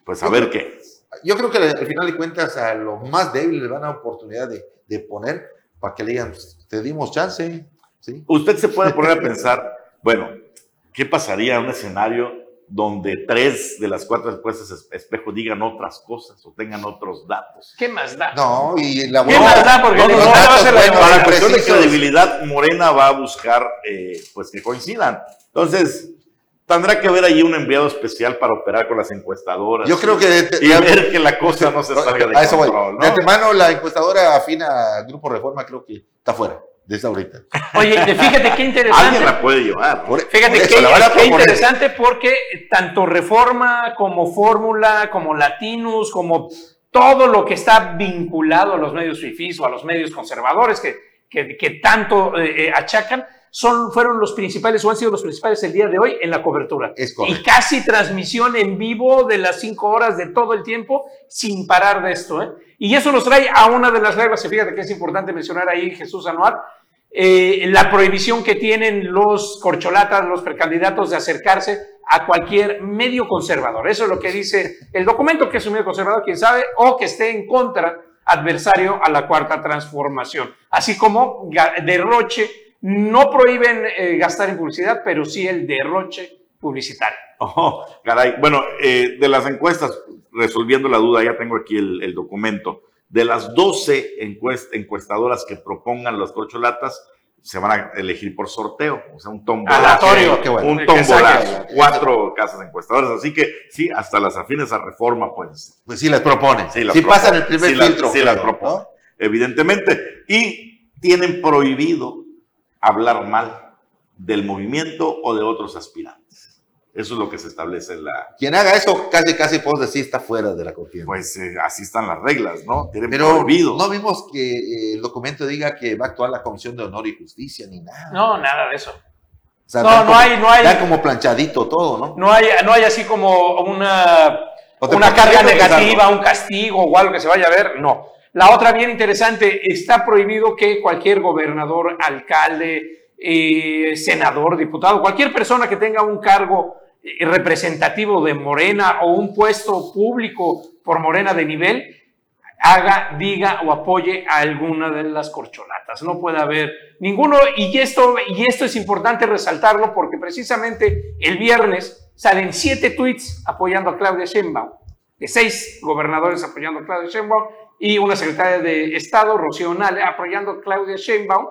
Pues a ver qué. Yo creo que al final de cuentas a los más débiles les van a dar oportunidad de, de poner para que le digan, pues, te dimos chance. ¿sí? Usted se puede poner a pensar, bueno, ¿qué pasaría en un escenario donde tres de las cuatro respuestas espejo digan otras cosas o tengan otros datos. ¿Qué más da? No, y la ¿Qué más da? Porque no, no, a ser bueno, para la cuestión de credibilidad, Morena va a buscar eh, pues que coincidan. Entonces, tendrá que haber ahí un enviado especial para operar con las encuestadoras. Yo creo que... y ver que la cosa no se salga de control. ¿no? De antemano, la encuestadora afina Grupo Reforma creo que está fuera desde ahorita. Oye, fíjate qué interesante. Alguien la puede llevar. fíjate qué, interesante porque tanto Reforma como Fórmula, como Latinus, como todo lo que está vinculado a los medios FIFIs o a los medios conservadores que, que, tanto eh, eh, achacan, son, fueron los principales o han sido los principales el día de hoy en la cobertura. Es y casi transmisión en vivo de las cinco horas de todo el tiempo sin parar de esto. ¿eh? Y eso nos trae a una de las reglas, y fíjate que es importante mencionar ahí Jesús Anuar, eh, la prohibición que tienen los corcholatas, los precandidatos de acercarse a cualquier medio conservador. Eso es lo que dice el documento, que es un medio conservador, quién sabe, o que esté en contra adversario a la cuarta transformación. Así como derroche, no prohíben eh, gastar en publicidad, pero sí el derroche publicitario. Oh, caray. Bueno, eh, de las encuestas, resolviendo la duda, ya tengo aquí el documento de las 12 encuestadoras que propongan las corcholatas, se van a elegir por sorteo, o sea, un tombolazo. Un tombolazo, cuatro casas encuestadoras. Así que sí, hasta las afines a reforma, pues. Pues sí, las proponen. Sí, las pasan el primer filtro. sí, las proponen, evidentemente. Y tienen prohibido hablar mal del movimiento o de otros aspirantes. Eso es lo que se establece en la... Quien haga eso, casi, casi puedo decir, está fuera de la contienda. Pues eh, así están las reglas, ¿no? Tienen Pero no vimos que eh, el documento diga que va a actuar la Comisión de Honor y Justicia, ni nada. No, nada de eso. no, no hay, no hay... Da como planchadito todo, ¿no? No hay, no hay así como una, una carga negativa, un castigo o algo que se vaya a ver, no. La otra bien interesante, está prohibido que cualquier gobernador, alcalde, eh, senador, diputado, cualquier persona que tenga un cargo eh, representativo de Morena o un puesto público por Morena de nivel, haga, diga o apoye a alguna de las corcholatas. No puede haber ninguno. Y esto, y esto es importante resaltarlo porque precisamente el viernes salen siete tweets apoyando a Claudia Sheinbaum, de seis gobernadores apoyando a Claudia Sheinbaum y una secretaria de Estado, Rocío Nale, apoyando a Claudia Sheinbaum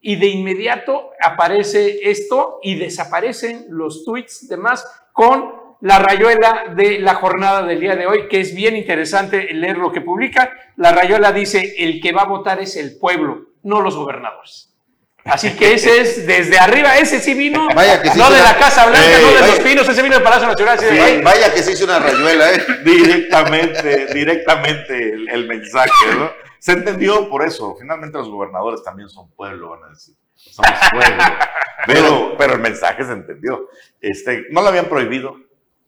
y de inmediato aparece esto y desaparecen los tweets demás con la rayuela de la jornada del día de hoy, que es bien interesante leer lo que publica. La rayuela dice, el que va a votar es el pueblo, no los gobernadores. Así que ese es desde arriba, ese sí vino, vaya que no de la Casa Blanca, no de los Pinos, ese vino del Palacio Nacional. vaya, que se hizo una rayuela, ¿eh? Directamente, directamente el, el mensaje, ¿no? Se entendió por eso. Finalmente los gobernadores también son pueblo, van a decir. Somos pueblo. pero, pero el mensaje se entendió. Este, no lo habían prohibido.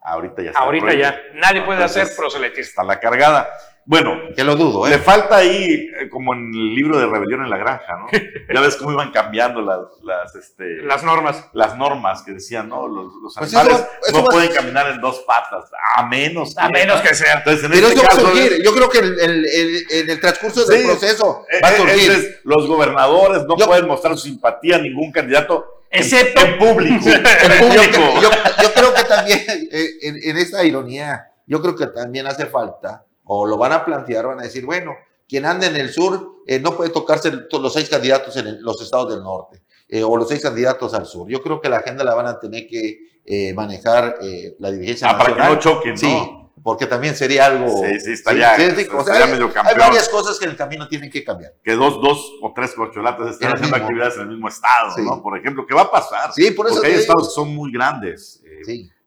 Ahorita ya está. Ahorita ya. Nadie puede hacer proselitismo. Está la cargada. Bueno, que lo dudo, ¿eh? Le falta ahí, eh, como en el libro de Rebelión en la Granja, ¿no? ya ves cómo iban cambiando las, las, este, las normas. Las normas que decían, ¿no? Los, los pues animales no pueden caminar en dos patas, a menos que. A menos que sea. Entonces, en Pero este eso caso, va a surgir. Yo creo que en el, el, el, el transcurso del proceso va a surgir. Entonces, los gobernadores no pueden mostrar su simpatía a ningún candidato. Excepto en, público. en público. Yo, yo, creo que también, eh, en, en esta ironía, yo creo que también hace falta o lo van a plantear, van a decir, bueno, quien ande en el sur eh, no puede tocarse los seis candidatos en los estados del norte eh, o los seis candidatos al sur. Yo creo que la agenda la van a tener que eh, manejar la dirigencia ah, para que no choquen, sí, porque también sería algo... Sí, sí, estaría, sí, o sea, hay, hay, varias cosas que en el camino tienen que cambiar. Que dos, dos o tres corcholatas estén haciendo actividades en el mismo estado, ¿no? Por ejemplo, ¿qué va a pasar? Sí, por eso Porque hay estados que son muy grandes,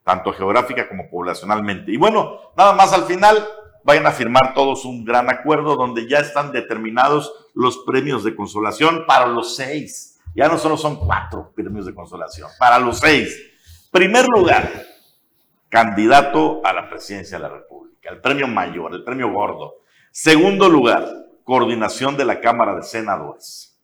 tanto geográfica como poblacionalmente. Y bueno, nada más al final, vayan a firmar todos un gran acuerdo donde ya están determinados los premios de consolación para los seis Ya no solo son cuatro premios de consolación, para los seis. Primer lugar, candidato a la presidencia de la República, el premio mayor, el premio gordo. Segundo lugar, coordinación de la Cámara de Senadores.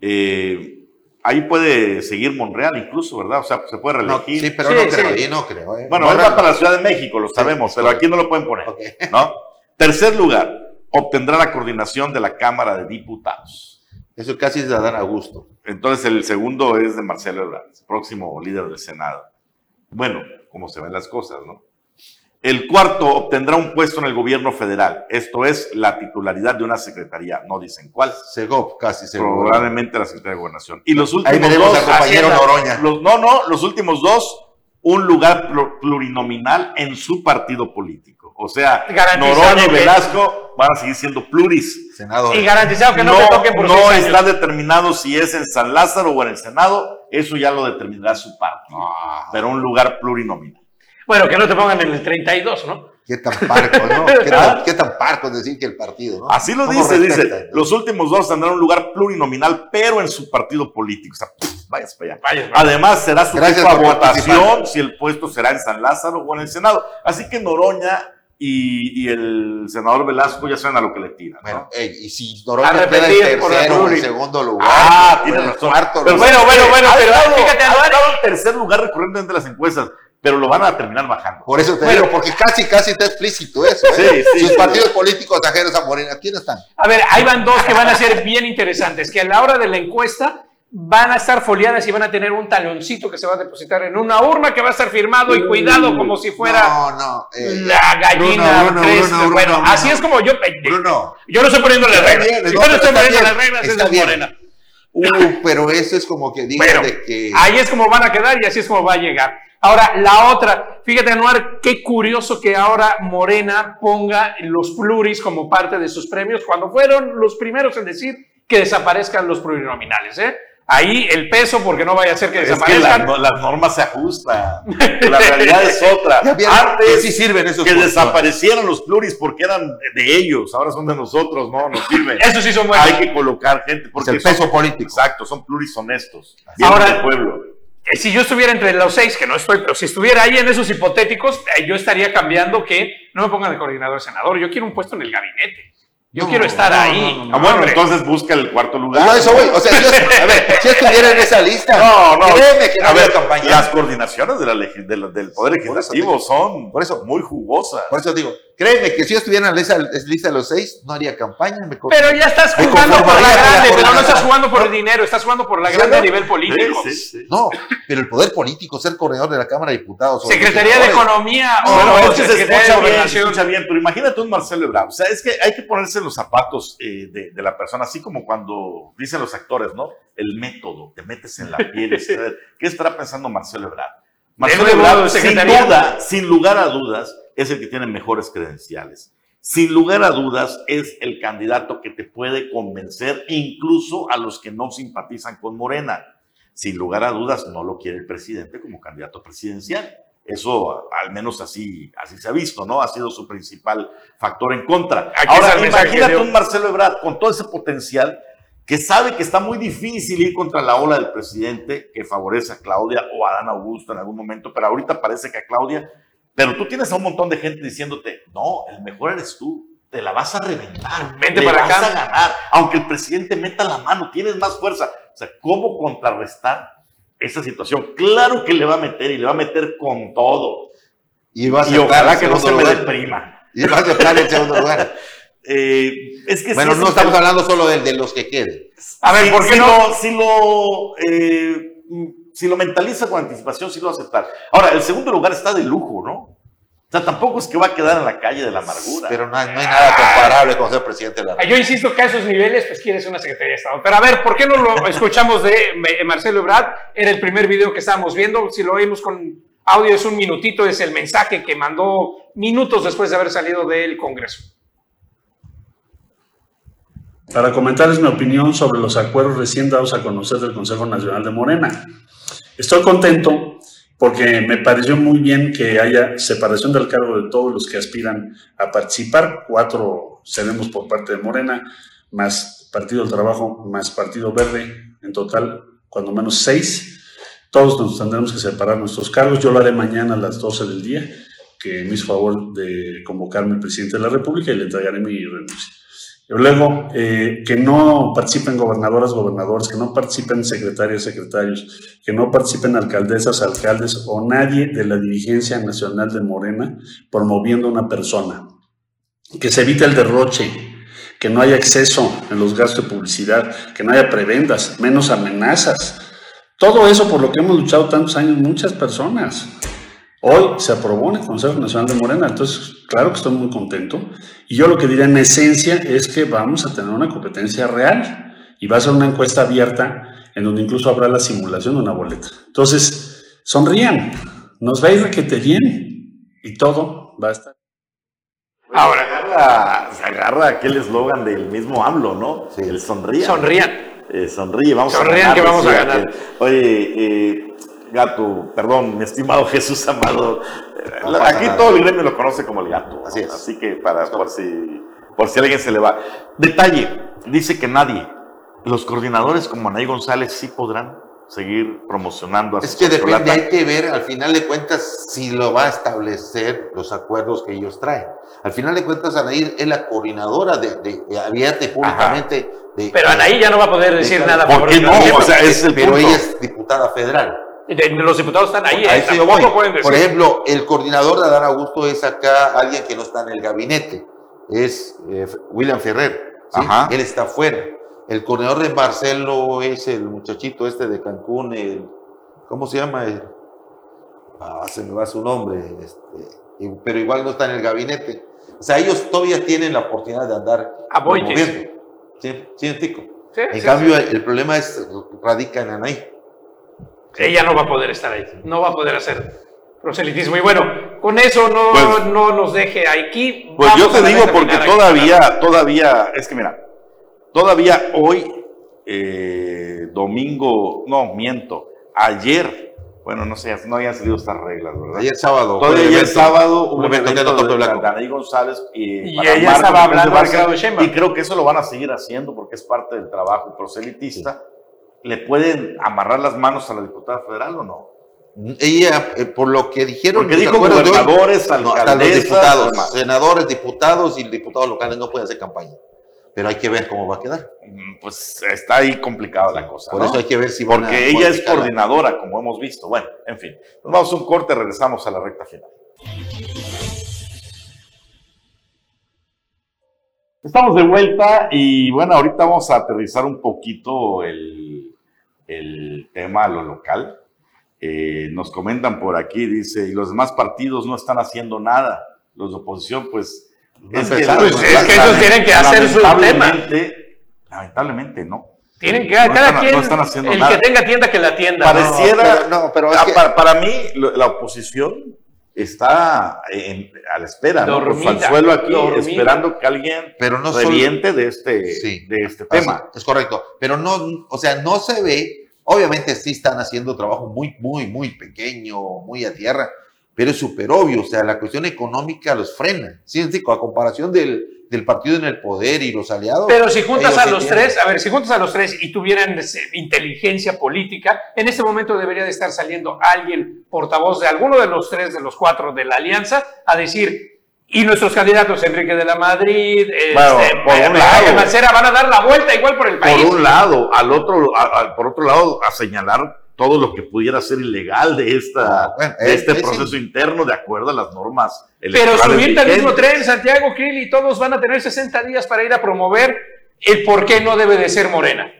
Eh, ahí puede seguir Monreal incluso, ¿verdad? O sea, se puede reelegir. sí, pero no creo, ahí no creo. ¿eh? Bueno, él va para la Ciudad de México, lo sabemos, pero aquí no lo pueden poner, ¿no? Tercer lugar, obtendrá la coordinación de la Cámara de Diputados. Eso casi es de Adán Augusto. Entonces el segundo es de Marcelo Ebrard, próximo líder del Senado. Bueno, como se ven las cosas, ¿no? El cuarto obtendrá un puesto en el gobierno federal. Esto es la titularidad de una secretaría. No dicen cuál. Segov, casi seguro. Probablemente la Secretaría de Gobernación. Y los últimos Ahí veremos dos. al compañero Noroña. Los, no, no, los últimos dos, un lugar pl- plurinominal en su partido político. O sea, Noroña y Velasco van a seguir siendo pluris. Senador. Y garantizado que no, No, te toquen por no seis años. está determinado si es en San Lázaro o en el Senado. Eso ya lo determinará su partido. Ah, Pero un lugar plurinominal. Bueno, que no te pongan en el 32, ¿no? qué tan parco, ¿no? Qué tan, qué tan parco decir que el partido, ¿no? Así lo ¿Cómo dice, dice. Los últimos dos tendrán un lugar plurinominal, pero en su partido político. O sea, pff, vayas para allá. Vayas, vayas. Además, será Gracias a votación si el puesto será en San Lázaro o en el Senado. Así que Noroña y, y el senador Velasco ya saben a lo que le tiran. ¿no? Bueno, ey, y si Noroña queda en tercero o en segundo lugar, Ah, o tiene en el razón. cuarto Pero lugar. bueno, bueno, bueno, pero fíjate, ha estado en tercer lugar recurrentemente en las encuestas, pero lo van a terminar bajando. Por eso te Bueno. digo, porque casi, casi está explícito eso. ¿eh? Sí, sí, Sus sí. partidos políticos ajenos a Morena, ¿quiénes están? A ver, ahí van dos que van a ser bien interesantes, que a la hora de la encuesta van a estar foliadas y van a tener un taloncito que se va a depositar en una urna que va a estar firmado y cuidado como si fuera No, no. eh, la gallina. Bruno, Bruno. Bruno, bueno, Bruno, así Bruno. es como yo... eh, Bruno. Yo no estoy poniendo las reglas. bien, Si no, yo no estoy poniendo bien, las reglas, es bien. morena. Uh, pero eso es como que Bueno, de que. ahí es como van a quedar y así es como va a llegar. Ahora, la otra, fíjate, Anuar, qué curioso que ahora Morena ponga los pluris como parte de sus premios, cuando fueron los primeros en decir que desaparezcan los plurinominales, ¿eh? Ahí el peso, porque no vaya a ser que Es que desaparezcan. la- no- las normas se ajustan. La realidad es otra. Que Antes sí sirven esos que puestos. desaparecieran los pluris porque eran de ellos, ahora son de nosotros, no nos sirven. Esos sí son buenos. Hay que colocar gente porque Es el son- peso político. Exacto, son pluris honestos. Ahora- del pueblo. Si yo estuviera entre los seis, que no estoy, pero si estuviera ahí en esos hipotéticos, eh, yo estaría cambiando que no me pongan de coordinador senador. Yo quiero un puesto en el gabinete. Yo No, quiero estar no, ahí. no, no, no. Ah, bueno, entonces busca el cuarto lugar. A eso voy. O sea, yo, a ver, si estuviera en esa lista, No, no. créeme que no a ver, campaña. las coordinaciones de la legi- de la- del Poder Por eso Legislativo digo. son Por eso. muy jugosas. Por eso digo, créeme que si yo estuviera en la lista, de los seis, no haría campaña. Me Pero ya estás jugando por la grande, pero no estás jugando por el dinero, estás jugando por la Sí, grande a ¿no? nivel político. Sí, sí, sí. No, pero el poder político, ser coordinador de la Cámara de Diputados. o Secretaría de Economía No, o Bueno, es que se escucha bien, se escucha bien, pero imagínate un Marcelo Ebrard. O sea, es que hay que ponerse en los zapatos eh, de, de la persona, así como cuando dicen los actores, ¿no? El método, te metes en la piel. ¿Qué estará pensando Marcelo Ebrard? Marcelo Ebrard, sin duda, sin lugar a dudas, es el que tiene mejores credenciales. Sin lugar a dudas, es el candidato que te puede convencer incluso a los que no simpatizan con Morena. Sin lugar a dudas, no lo quiere el presidente como candidato presidencial. Eso, al menos así, así se ha visto, ¿no? Ha sido su principal factor en contra. Aquí Ahora, imagínate un Marcelo Ebrard con todo ese potencial que sabe que está muy difícil ir contra la ola del presidente que favorece a Claudia o a Dan Augusto en algún momento, pero ahorita parece que a Claudia, pero tú tienes a un montón de gente diciéndote, no, el mejor eres tú, te la vas a reventar, Vente para vas acá. a ganar, aunque el presidente meta la mano, tienes más fuerza. O sea, ¿cómo contrarrestar esa situación? Claro que le va a meter y le va a meter con todo. Y, va a Y ojalá que no se segundo me lugar. deprima. Y va a aceptar el segundo lugar. Eh, es que sí Bueno, no estamos hablando solo de, de los que queden. A ver, si, ¿por qué si no? Lo, si, lo, eh, si lo mentaliza con anticipación, sí lo va a aceptar. Ahora, el segundo lugar está de lujo, ¿no? O sea, tampoco es que va a quedar en la calle de la amargura. Pero no, hay- no hay nada comparable con ser presidente de la Ah, Yo insisto que a esos niveles, pues quieres una Secretaría de Estado. Pero a ver, ¿por qué no lo escuchamos de Marcelo Ebrard? Era el primer video que estábamos viendo. Si lo oímos con audio, es un minutito, es el mensaje que mandó minutos después de haber salido del Congreso. Para comentarles mi opinión sobre los acuerdos recién dados a conocer del Consejo Nacional de Morena. Estoy contento porque me pareció muy bien que haya separación del cargo de todos los que aspiran a participar. Cuatro seremos por parte de Morena, más Partido del Trabajo, más Partido Verde, en total, cuando menos seis. Todos nos tendremos que separar nuestros cargos. Yo lo haré mañana a las 12 del día, que me hizo favor de convocarme el presidente de la República y le entregaré mi renuncia. Luego, eh, que no participen gobernadoras, gobernadores, que no participen secretarios, secretarios, que no participen alcaldesas, alcaldes o nadie de la dirigencia nacional de Morena promoviendo una persona. Que se evite el derroche, que no haya exceso en los gastos de publicidad, que no haya prebendas, menos amenazas. Todo eso por lo que hemos luchado tantos años muchas personas. Hoy se aprobó en el Consejo Nacional de Morena, entonces claro que estoy muy contento. Y yo lo que diría en esencia es que vamos a tener una competencia real y va a ser una encuesta abierta en donde incluso habrá la simulación de una boleta. Entonces, sonrían, nos va a ir requete bien y todo va a estar. Ahora agarra, se agarra aquel eslogan del mismo AMLO, ¿no? Sí. El sonríe. Sonrían. Eh, sonríe, vamos Sonrían a ganar. que vamos a ganar. Oye, eh, gato, perdón, mi estimado Jesús Amado. No aquí nada. todo el gremio lo conoce como el gato. Así es. Así que para, por si, por si alguien se le va. Detalle, dice que nadie. Los coordinadores como Anaí González sí podrán seguir promocionando a Es que depende, hay que ver al final de cuentas si lo va a establecer los acuerdos que ellos traen. Al final de cuentas, Anaí es la coordinadora de, de, de abierta públicamente. De, Pero Anaí ya no va a poder decir nada. ¿Por qué no? O sea, es el pero punto. ella es diputada federal. Los diputados están ahí, eh, pueden decir. Por ejemplo, el coordinador de Adán Augusto es acá alguien que no está en el gabinete, es eh, William Ferrer. ¿sí? Ajá. Él está fuera. El coordinador de Marcelo es el muchachito este de Cancún, el, ¿cómo se llama? El- ah, se me va su nombre, este, y- pero igual no está en el gabinete. O sea, ellos todavía tienen la oportunidad de andar A. ¿Sí? ¿Sí, Tico? Sí, En sí, cambio, sí. el problema es, radica en Anaí. Ella no va a poder estar ahí, no va a poder hacer proselitismo. Y bueno, con eso no, Pues- no nos deje aquí. Pues yo te digo porque aquí. todavía, todavía, es que mira, todavía hoy, eh, domingo, no, miento, ayer, bueno, no sé, no habían salido estas reglas, ¿verdad? Ayer sábado. Todavía ayer evento. sábado hubo un evento evento de de. Danaí González y, Y ella Marco estaba de hablando de Claudio Sheinbaum. y creo que eso lo van a seguir haciendo porque es parte del trabajo proselitista. ¿Le pueden amarrar las manos a la diputada federal o no? Ella, eh, por lo que dijeron, Porque ¿te dijo gobernadores, No, los diputados, senadores, diputados y diputados locales no pueden hacer campaña. Pero hay que ver cómo va a quedar. Mm, Pues está ahí complicada la cosa. Por ¿no? eso hay que ver si van a Porque ella es coordinadora, como hemos visto. Bueno, en fin. Nos vamos a un corte, regresamos a la recta final. Estamos de vuelta y bueno, ahorita vamos a aterrizar un poquito el, el tema a lo local. Eh, nos comentan por aquí, dice, y los demás partidos no están haciendo nada. Los de oposición, pues... No es que, empezaron, Pues es que ellos tienen que hacer su lamentablemente- Lamentablemente, no. Tienen que, No cada están- quien, no están haciendo el nada. que tenga tienda que la tienda. Pareciera- ¿no? Pero, no, pero es Ah, que- para, para mí, la oposición está en- a la espera, ¿no? Por Dormida, Falzuelo aquí, dormida. esperando que alguien pero no solo- reviente de este, Sí. de este Así, tema. es correcto. Pero no, o sea, no se ve. Obviamente sí están haciendo trabajo muy, muy, muy pequeño, muy a tierra, pero es súper obvio. O sea, la cuestión económica los frena. Sí, sí, a comparación del, del partido en el poder y los aliados. Pero si juntas a los tienen. tres, a ver, si juntas a los tres y tuvieran ese- inteligencia política, en este momento debería de estar saliendo alguien portavoz de alguno de los tres, de los cuatro de la alianza, a decir, y nuestros candidatos, Enrique de la Madrid, Bueno, este, por un lado. Mancera, van a dar la vuelta igual por el país. Por un lado, al otro, a- a- por otro lado, a señalar todo lo que pudiera ser ilegal de, esta, Ah, bueno, de es- este es- proceso interno de acuerdo a las normas Pero electorales subirte al mismo tren, Santiago Krill, y todos van a tener 60 días para ir a promover el por qué no debe de ser Morena.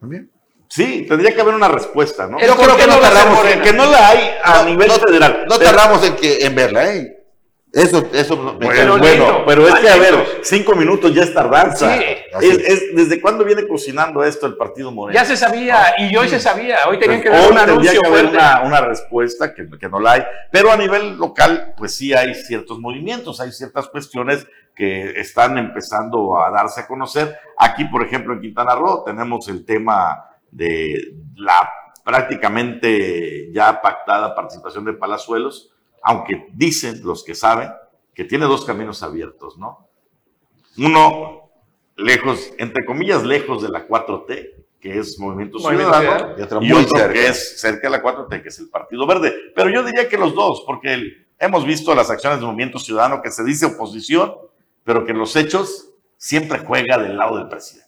También. Sí, tendría que haber una respuesta, ¿no? Yo creo que no tardamos Morena. Que no la hay a No, nivel no- federal. No Pero- tardamos en, que, en verla, ¿eh? Eso, eso me Bueno, Pero bueno, pero es que, a ver, cinco minutos ya es tardanza. Sí. Es- es. ¿Desde cuándo viene cocinando esto el Partido Moreno? Ya se sabía, y hoy se sabía, hoy tenían que Pues dar hoy un tendría anuncio que haber una, una respuesta que, que no la hay. Pero a nivel local, pues sí hay ciertos movimientos, hay ciertas cuestiones que están empezando a darse a conocer. Aquí, por ejemplo, en Quintana Roo tenemos el tema de la prácticamente ya pactada participación de Palazuelos, aunque dicen los que saben que tiene dos caminos abiertos, ¿no? Uno, lejos, entre comillas, lejos de la 4T, que es Movimiento, Movimiento Ciudadano. Y otro y muy otro cerca. que es cerca de la 4T, que es el Partido Verde. Pero yo diría que los dos, porque el- hemos visto las acciones del Movimiento Ciudadano que se dice oposición, pero que en los hechos siempre juega del lado del presidente.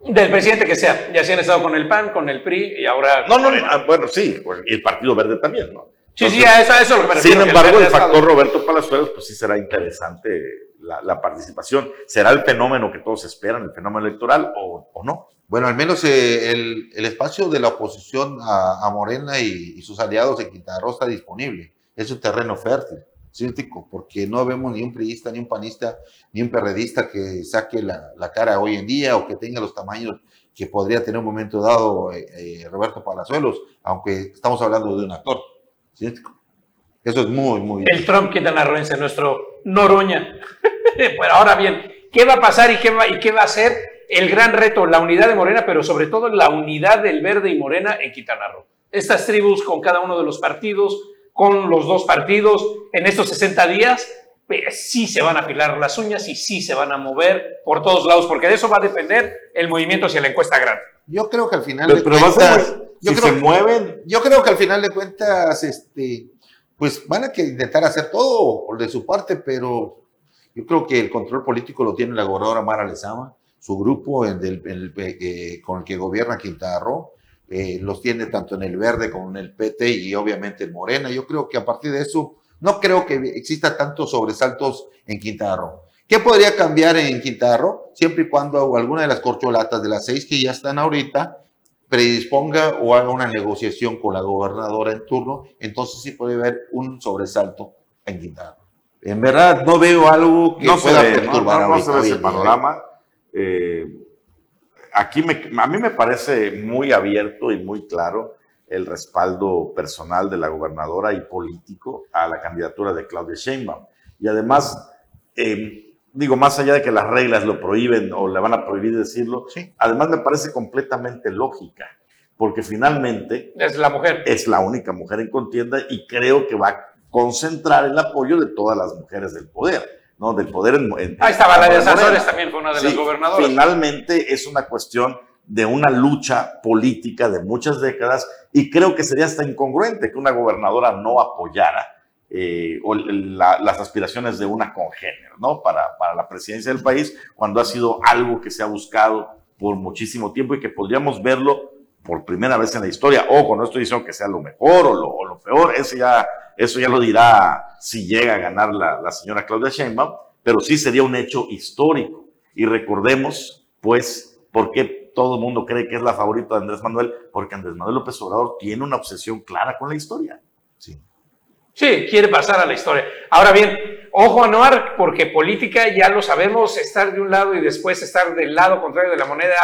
Del presidente que sea. Ya se han estado con el PAN, con el PRI y ahora. No, no, no, ah, bueno, sí, y el Partido Verde también, ¿no? Sí, sí, a eso, a eso es lo que me refiero, Sin embargo, el estado- factor Roberto Palazuelos, pues sí será interesante la, la participación. ¿Será el fenómeno que todos esperan, el fenómeno electoral o, o no? Bueno, al menos eh, el, el espacio de la oposición a, a Morena y, y sus aliados en Quintana Roo está disponible. Es un terreno fértil, ¿sí, Tico? porque no vemos ni un priista, ni un panista, ni un perredista que saque la, la cara hoy en día o que tenga los tamaños que podría tener un momento dado eh, eh, Roberto Palazuelos, aunque estamos hablando de un actor. Eso es muy, muy... El Trump quintanarroense, nuestro Noroña. bueno, ahora bien, ¿qué va a pasar y qué va, y qué va a ser el gran reto? La unidad de Morena, pero sobre todo la unidad del Verde y Morena en Quintana Roo. Estas tribus con cada uno de los partidos, con los dos partidos, en estos 60 días, sí se van a afilar las uñas y sí se van a mover por todos lados, porque de eso va a depender el movimiento hacia la encuesta grande. Yo creo que al final Pero, de a cuentas... yo si creo- se mueven, Yo creo que al final de cuentas, este, pues van a que intentar hacer todo de su parte, pero yo creo que el control político lo tiene la gobernadora Mara Lezama, su grupo del- en el- eh, con el que gobierna Quintana Roo, eh, los tiene tanto en el verde como en el PT y obviamente en Morena. Yo creo que a partir de eso, no creo que exista tantos sobresaltos en Quintana Roo. ¿Qué podría cambiar en Quintana Roo? Siempre y cuando alguna de las corcholatas de las seis que ya están ahorita predisponga o haga una negociación con la gobernadora en turno, entonces sí puede haber un sobresalto en Quintana Roo. En verdad no veo algo que no se pueda ve, perturbar No, no ahorita, se ve hoy ese panorama. Eh, aquí me, a mí me parece muy abierto y muy claro el respaldo personal de la gobernadora y político a la candidatura de Claudia Sheinbaum. Y además, eh, digo, más allá de que las reglas lo prohíben o le van a prohibir decirlo, Sí. además me parece completamente lógica, porque finalmente Es la mujer. es la única mujer en contienda y creo que va a concentrar el apoyo de todas las mujeres del poder, ¿no? Del poder en, en- Ahí estaba la de. Sanzores, también fue una de las gobernadoras. Finalmente es una cuestión de una lucha política de muchas décadas y creo que sería hasta incongruente que una gobernadora no apoyara eh, las aspiraciones de una congénero, ¿no? Para, para la presidencia del país, cuando ha sido algo que se ha buscado por muchísimo tiempo y que podríamos verlo por primera vez en la historia. Ojo, no estoy diciendo que sea lo mejor o lo, o lo peor, eso ya, eso ya lo dirá si llega a ganar la, la señora Claudia Sheinbaum, pero sí sería un hecho histórico. Y recordemos, pues, por qué todo el mundo cree que es la favorita de Andrés Manuel, porque Andrés Manuel López Obrador tiene una obsesión clara con la historia. Sí. Sí, quiere pasar a la historia. Ahora bien, ojo a Noar, porque política ya lo sabemos, estar de un lado y después estar del lado contrario de la moneda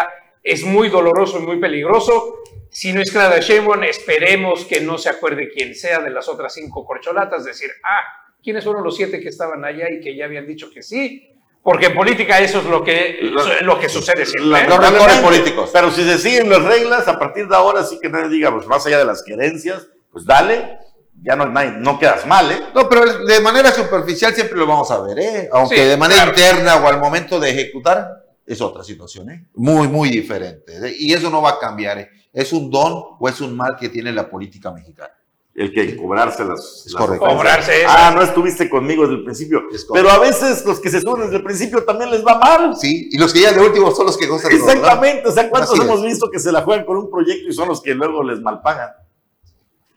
es muy doloroso y muy peligroso. Si no es Claudia Sheinbaum, esperemos que no se acuerde quién sea de las otras cinco corcholatas, decir, ah, ¿quiénes fueron los siete que estaban allá y que ya habían dicho que sí? Porque en política eso es lo que, lo que sucede siempre. Los rencores políticos. Pero si se siguen las reglas, a partir de ahora sí que nadie diga, pues más allá de las querencias, pues dale, ya no, nadie- no quedas mal, ¿eh? No, pero de manera superficial siempre lo vamos a ver, ¿eh? Aunque Sí, de manera claro. interna o al momento de ejecutar, es otra situación, ¿eh? Muy, muy diferente. ¿eh? Y eso no va a cambiar, ¿eh? ¿Es un don o es un mal que tiene la política mexicana? El que cobrarse las. Es las. Cobrarse eso. Ah, no estuviste conmigo desde el principio. Pero a veces los que se suben desde el principio también les va mal. Sí, y los que ya de último son los que gozan. Exactamente. O sea, ¿cuántos Así es. hemos visto que se la juegan con un proyecto y son los que luego les malpagan?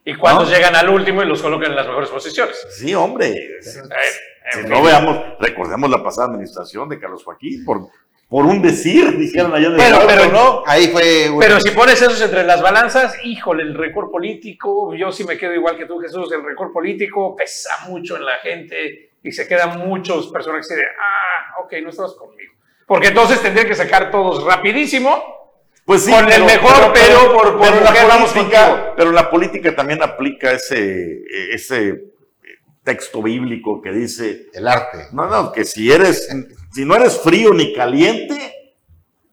Y cuando ¿No? llegan al último y los colocan en las mejores posiciones. Sí, hombre. Eh, Si no veamos, recordemos la pasada administración de Carlos Joaquín, por, por un decir, dijeron allá el Pero- pero- ¿no? Ahí fue. Pero si pones esos entre las balanzas, híjole, el récord político, yo sí me quedo igual que tú, Jesús, el récord político pesa mucho en la gente y se quedan muchos personas que dicen, ah, ok, no estás conmigo. Porque entonces tendrían que sacar todos rapidísimo. Pues sí, Con el mejor, pero por- por pero la política, contigo. pero la política también aplica ese, ese texto bíblico que dice, El arte. no, no, que si eres, si no eres frío ni caliente,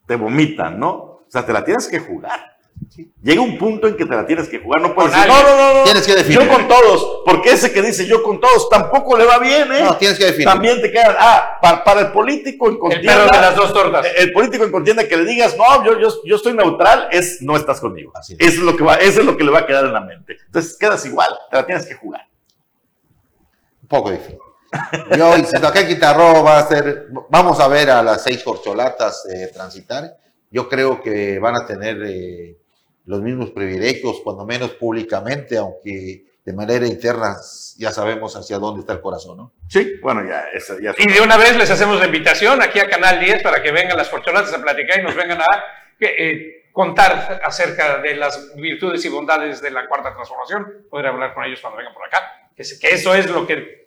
te vomitan, ¿no? O sea, te la tienes que jugar. Llega un punto en que te la tienes que jugar, no puedes decir, no, no, no, no, Tienes que definir. yo con todos, porque ese que dice yo con todos tampoco le va bien, ¿eh? No, tienes que definir. También te queda, ah, para, para el político en El contienda, perro de las dos tortas. el político en contienda que le digas, no, yo, yo, yo estoy neutral, es no estás conmigo. Así es. Eso es lo que va, eso es lo que le va a quedar en la mente. Entonces quedas igual, te la tienes que jugar. Poco difícil. Yo insisto, acá en Quintarro va a ser, vamos a ver a las seis corcholatas eh, transitar. Yo creo que van a tener eh, los mismos privilegios, cuando menos públicamente, aunque de manera interna ya sabemos hacia dónde está el corazón, ¿no? Sí, bueno, ya, eso, ya. Y de una vez les hacemos la invitación aquí a Canal 10 para que vengan las corcholatas a platicar y nos vengan a eh, contar acerca de las virtudes y bondades de la cuarta transformación. Poder hablar con ellos cuando vengan por acá. Que eso es lo que.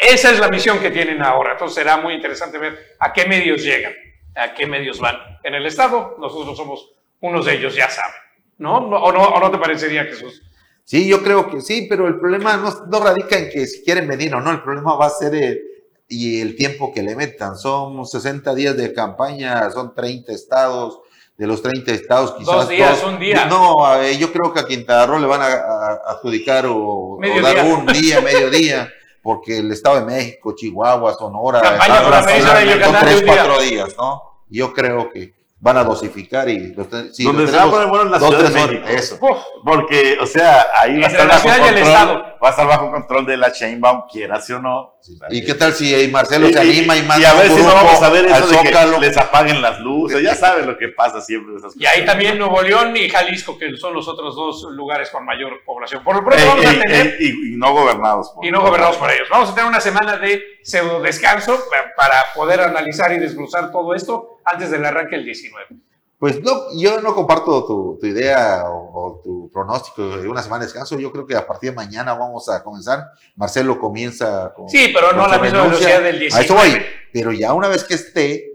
Esa es la misión que tienen ahora. Entonces será muy interesante ver a qué medios llegan, a qué medios van. En el Estado, nosotros somos unos de ellos, ya saben. ¿No? ¿No- ¿O no, o no te parecería, Jesús? Sí, yo creo que sí, pero el problema no, no radica en que si quieren venir o no, el problema va a ser el, y el tiempo que le metan. Son 60 días de campaña, son 30 estados, de los 30 estados quizás... Dos días, un día. No, eh, yo creo que a Quintana Roo le van a, a- adjudicar o, o dar día. un día, medio día, porque el Estado de México, Chihuahua, Sonora, son tres, cuatro días, ¿no? Yo creo que van a dosificar y... Los, ten- sí, Donde los se va a poner bueno es la dos, Ciudad de México. Eso. Uf, Porque, o sea, ahí va a estar la bajo ciudad y el estado. Va a estar bajo control de la Chainbaum, quiera sí o no. ¿Y qué tal si eh, Marcelo Y- se anima y, manda y a ver si no vamos a ver eso de Zócalo? que les apaguen las luces. Ya saben lo que pasa siempre. de Esas Y ahí también Nuevo León y Jalisco, que son los otros dos lugares con mayor población. Por lo pronto Ey, vamos a tener, ey, y, y no gobernados. por- y no gobernados por ellos, vamos a tener una semana de pseudo descanso para poder analizar y desglosar todo esto antes del arranque del 19. Pues no, yo no comparto tu, tu idea o, o tu pronóstico de una semana de descanso. Yo creo que a partir de mañana vamos a comenzar. Marcelo comienza con. Sí, pero no con la misma velocidad del A eso 19. voy. Pero ya una vez que esté,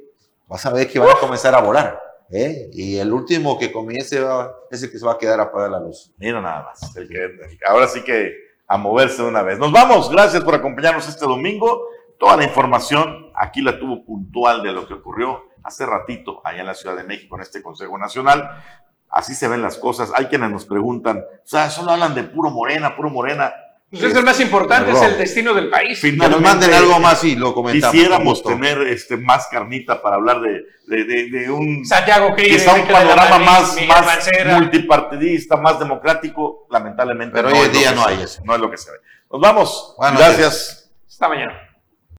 vas a ver que van a comenzar a volar. ¿eh? Y el último que comience va- es el que se va a quedar a apagar la luz. Mira nada más. el que- ahora sí que a moverse de una vez. Nos vamos. Gracias por acompañarnos este domingo. Toda la información aquí la tuvo puntual de lo que ocurrió hace ratito allá en la Ciudad de México en este Consejo Nacional. Así se ven las cosas. Hay quienes nos preguntan, o sea, solo hablan de puro morena, puro morena. Pues es el más importante, es el destino del país. Fin- Que nos manden algo más y lo comentamos. Quisiéramos tener este, más carnita para hablar de, de, de- de un, Santiago quizá un panorama Madrid, más, Miguel más Mancera. multipartidista, más democrático. Lamentablemente, Pero no hoy en día no hay eso. No es lo que se ve. Nos vamos. Buenas Gracias. Hasta mañana.